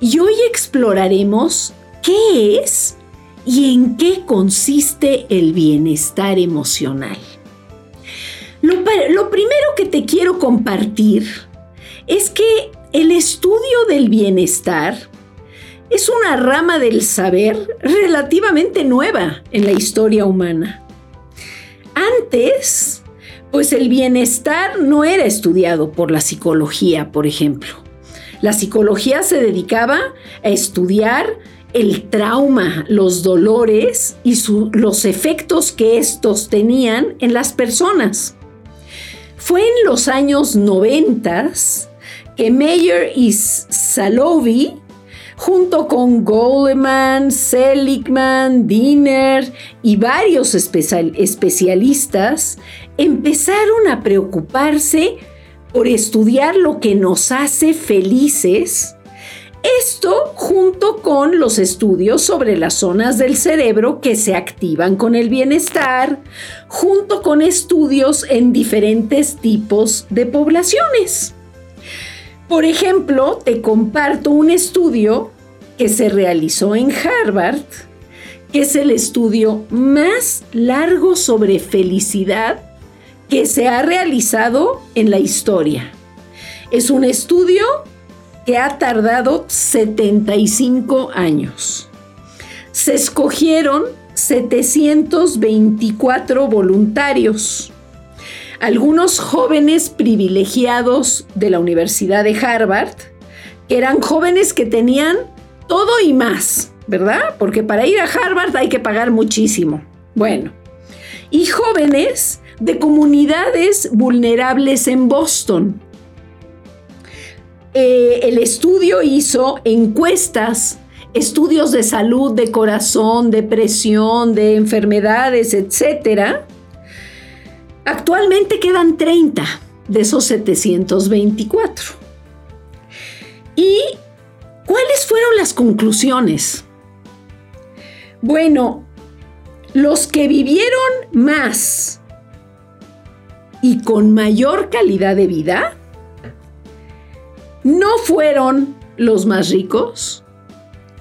y hoy exploraremos qué es y en qué consiste el bienestar emocional. Lo, lo, primero que te quiero compartir es que el estudio del bienestar es una rama del saber relativamente nueva en la historia humana. Antes, pues el bienestar no era estudiado por la psicología, por ejemplo. La psicología se dedicaba a estudiar el trauma, los dolores y los efectos que estos tenían en las personas. Fue en los años 90 que Meyer y Salovey junto con Goleman, Seligman, Diner y varios especialistas, empezaron a preocuparse por estudiar lo que nos hace felices. Esto junto con los estudios sobre las zonas del cerebro que se activan con el bienestar, junto con estudios en diferentes tipos de poblaciones. Por ejemplo, te comparto un estudio que se realizó en Harvard, que es el estudio más largo sobre felicidad que se ha realizado en la historia. Es un estudio que ha tardado 75 años. Se escogieron 724 voluntarios algunos jóvenes privilegiados de la Universidad de Harvard, que eran jóvenes que tenían todo y más, ¿verdad? Porque para ir a Harvard hay que pagar muchísimo. Bueno, y jóvenes de comunidades vulnerables en Boston. Eh, el estudio hizo encuestas, estudios de salud, de corazón, depresión, de enfermedades, etcétera, Actualmente quedan 30 de esos 724. ¿Y cuáles fueron las conclusiones? Bueno, los que vivieron más y con mayor calidad de vida no fueron los más ricos,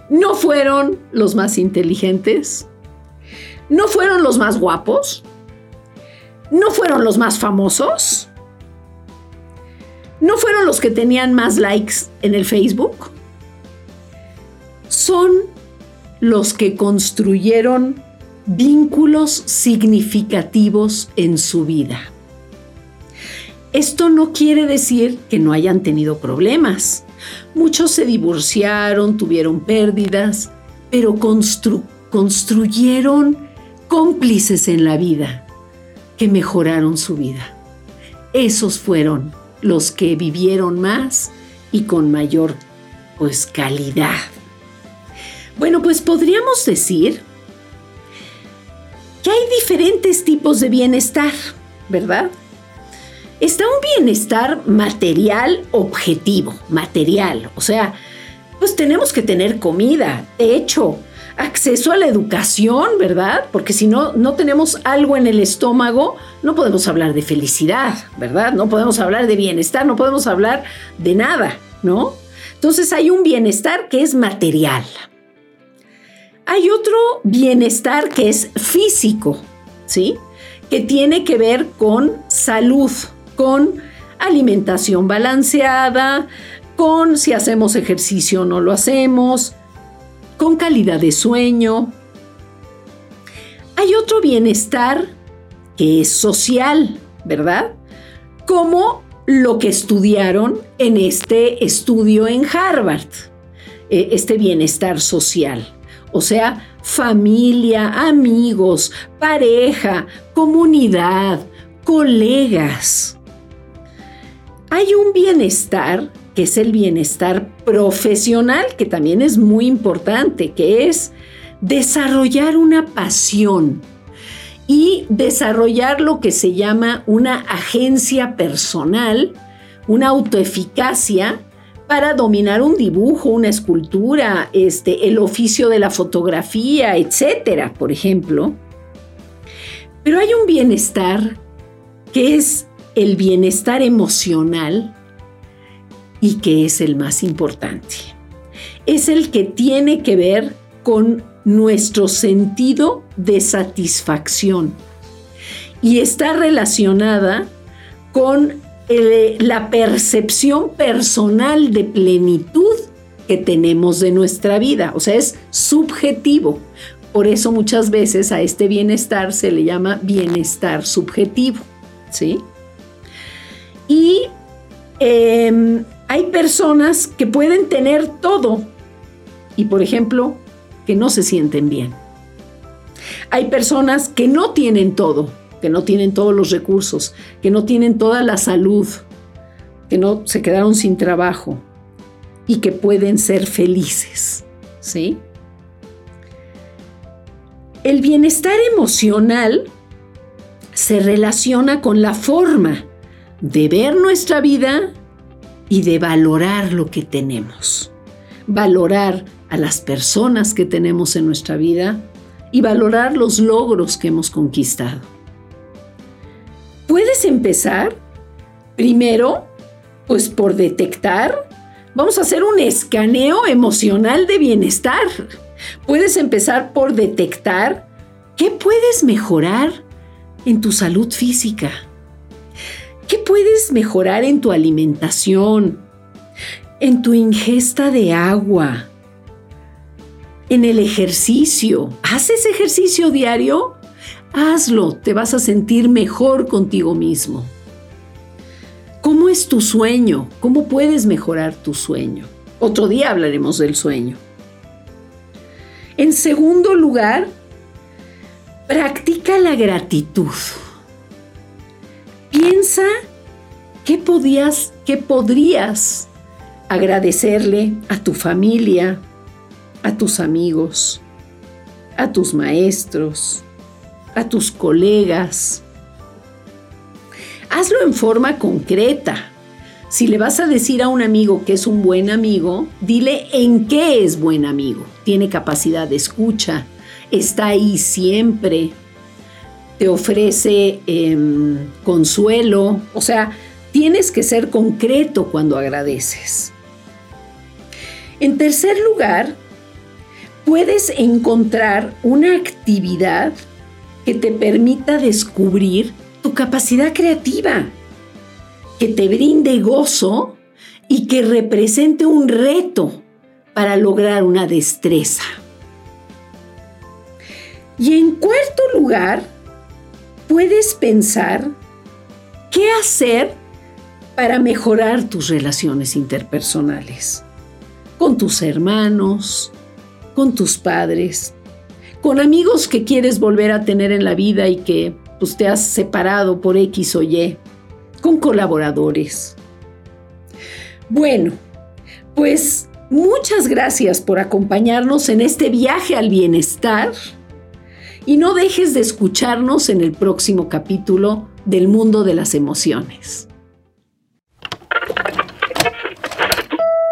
no fueron los más inteligentes, no fueron los más guapos, no fueron los más famosos, no fueron los que tenían más likes en el Facebook, son los que construyeron vínculos significativos en su vida. Esto no quiere decir que no hayan tenido problemas. Muchos se divorciaron, tuvieron pérdidas, pero construyeron cómplices en la vida que mejoraron su vida. Esos fueron los que vivieron más y con mayor pues calidad. Bueno, pues podríamos decir que hay diferentes tipos de bienestar, ¿verdad? Está un bienestar material objetivo, material, o sea, pues tenemos que tener comida, techo, acceso a la educación, ¿verdad? Porque si no, no tenemos algo en el estómago, no podemos hablar de felicidad, ¿verdad? No podemos hablar de bienestar, no podemos hablar de nada, ¿no? Entonces hay un bienestar que es material. Hay otro bienestar que es físico, ¿sí? Que tiene que ver con salud, con alimentación balanceada, con si hacemos ejercicio o no lo hacemos, con calidad de sueño. Hay otro bienestar que es social, ¿verdad? Como lo que estudiaron en este estudio en Harvard, eh, este bienestar social. O sea, familia, amigos, pareja, comunidad, colegas. Hay un bienestar que es el bienestar profesional, que también es muy importante, que es desarrollar una pasión y desarrollar lo que se llama una agencia personal, una autoeficacia para dominar un dibujo, una escultura, este, el oficio de la fotografía, etcétera, por ejemplo. Pero hay un bienestar que es el bienestar emocional y que es el más importante. Es el que tiene que ver con nuestro sentido de satisfacción y está relacionada con eh, la percepción personal de plenitud que tenemos de nuestra vida. O sea, es subjetivo. Por eso muchas veces a este bienestar se le llama bienestar subjetivo. ¿Sí? Y em, hay personas que pueden tener todo y, por ejemplo, que no se sienten bien. Hay personas que no tienen todo, que no tienen todos los recursos, que no tienen toda la salud, que no se quedaron sin trabajo y que pueden ser felices, ¿sí? El bienestar emocional se relaciona con la forma de ver nuestra vida y de valorar lo que tenemos. Valorar a las personas que tenemos en nuestra vida y valorar los logros que hemos conquistado. Puedes empezar primero, pues por detectar, vamos a hacer un escaneo emocional de bienestar. Puedes empezar por detectar qué puedes mejorar en tu salud física. ¿Qué puedes mejorar en tu alimentación? En tu ingesta de agua, en el ejercicio. ¿Haces ejercicio diario? Hazlo, te vas a sentir mejor contigo mismo. ¿Cómo es tu sueño? ¿Cómo puedes mejorar tu sueño? Otro día hablaremos del sueño. En segundo lugar, practica la gratitud. Piensa qué podías, qué podrías agradecerle a tu familia, a tus amigos, a tus maestros, a tus colegas. Hazlo en forma concreta. Si le vas a decir a un amigo que es un buen amigo, dile en qué es buen amigo. Tiene capacidad de escucha, está ahí siempre, te ofrece em, consuelo. O sea, tienes que ser concreto cuando agradeces. En tercer lugar, puedes encontrar una actividad que te permita descubrir tu capacidad creativa, que te brinde gozo y que represente un reto para lograr una destreza. Y en cuarto lugar, puedes pensar qué hacer para mejorar tus relaciones interpersonales con tus hermanos, con tus padres, con amigos que quieres volver a tener en la vida y que pues, te has separado por X o Y, con colaboradores. Bueno, pues muchas gracias por acompañarnos en este viaje al bienestar y no dejes de escucharnos en el próximo capítulo del mundo de las emociones.